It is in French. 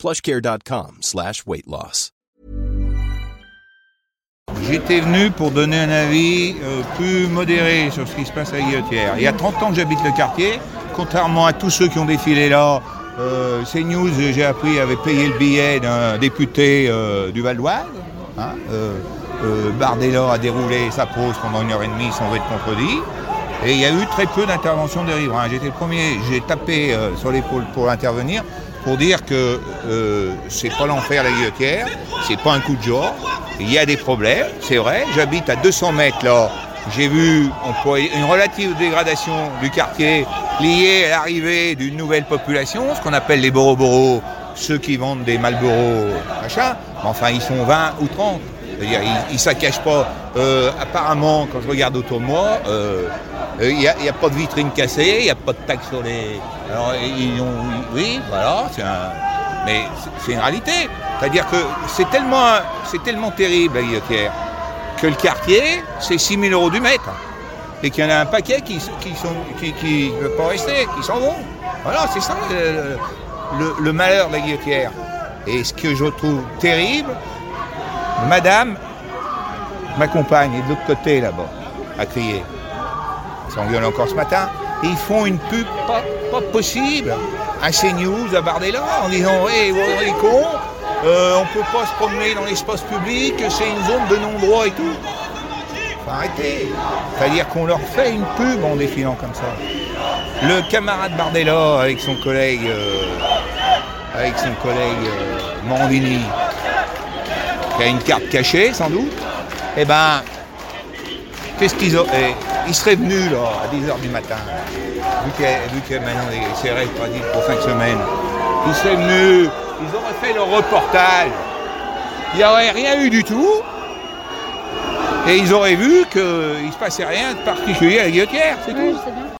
plushcare.com slash. J'étais venu pour donner un avis euh, plus modéré sur ce qui se passe à Guillotière. Il y a 30 ans que j'habite le quartier, contrairement à tous ceux qui ont défilé là. Euh, CNews, j'ai appris, avait payé le billet d'un député euh, du Val d'Oise. Hein, euh, Bardella a déroulé sa pause pendant une heure et demie sans être contredit. Et il y a eu très peu d'interventions des riverains. J'étais le premier, j'ai tapé sur l'épaule pour intervenir, pour dire que euh, c'est pas l'enfer la guillotière, c'est pas un coup de genre, il y a des problèmes, c'est vrai. J'habite à 200 mètres là, j'ai vu une relative dégradation du quartier liée à l'arrivée d'une nouvelle population, ce qu'on appelle les boroboros, ceux qui vendent des Malboro, machin, enfin ils sont 20 ou 30. C'est-à-dire, ils ne saccagent pas. Euh, apparemment, quand je regarde autour de moi, euh, il n'y a, pas de vitrine cassée, il n'y a pas de taxe sur les. Alors, ils ont. Oui, voilà, c'est un. Mais c'est- une réalité. C'est-à-dire que c'est tellement, c'est tellement terrible, la guillotière, que le quartier, c'est 6 000 euros du mètre. Et qu'il y en a un paquet qui ne veulent pas rester, qui s'en vont. Voilà, c'est ça le, le- le malheur de la guillotière. Et ce que je trouve terrible, Madame, ma compagne, est de l'autre côté là-bas, à crier. Ils s'engueulent encore ce matin. Ils font une pub pas, possible. Un CNews à Bardella en disant Hé, vous les cons, euh, on peut pas se promener dans l'espace public, c'est une zone de non-droit et tout. Faut arrêter. C'est-à-dire qu'on leur fait une pub en défilant comme ça. Le camarade Bardella avec son collègue, euh, avec son collègue euh, qui a une carte cachée sans doute, eh ben, qu'est-ce qu'ils ont eh, Ils seraient venus là, à 10h du matin, vu que, vu que maintenant c'est règles tradites pour 5 semaines. Ils seraient venus, ils auraient fait leur reportage. Il n'y aurait rien eu du tout. Et ils auraient vu qu'il ne se passait rien de particulier à la guillotière, c'est tout.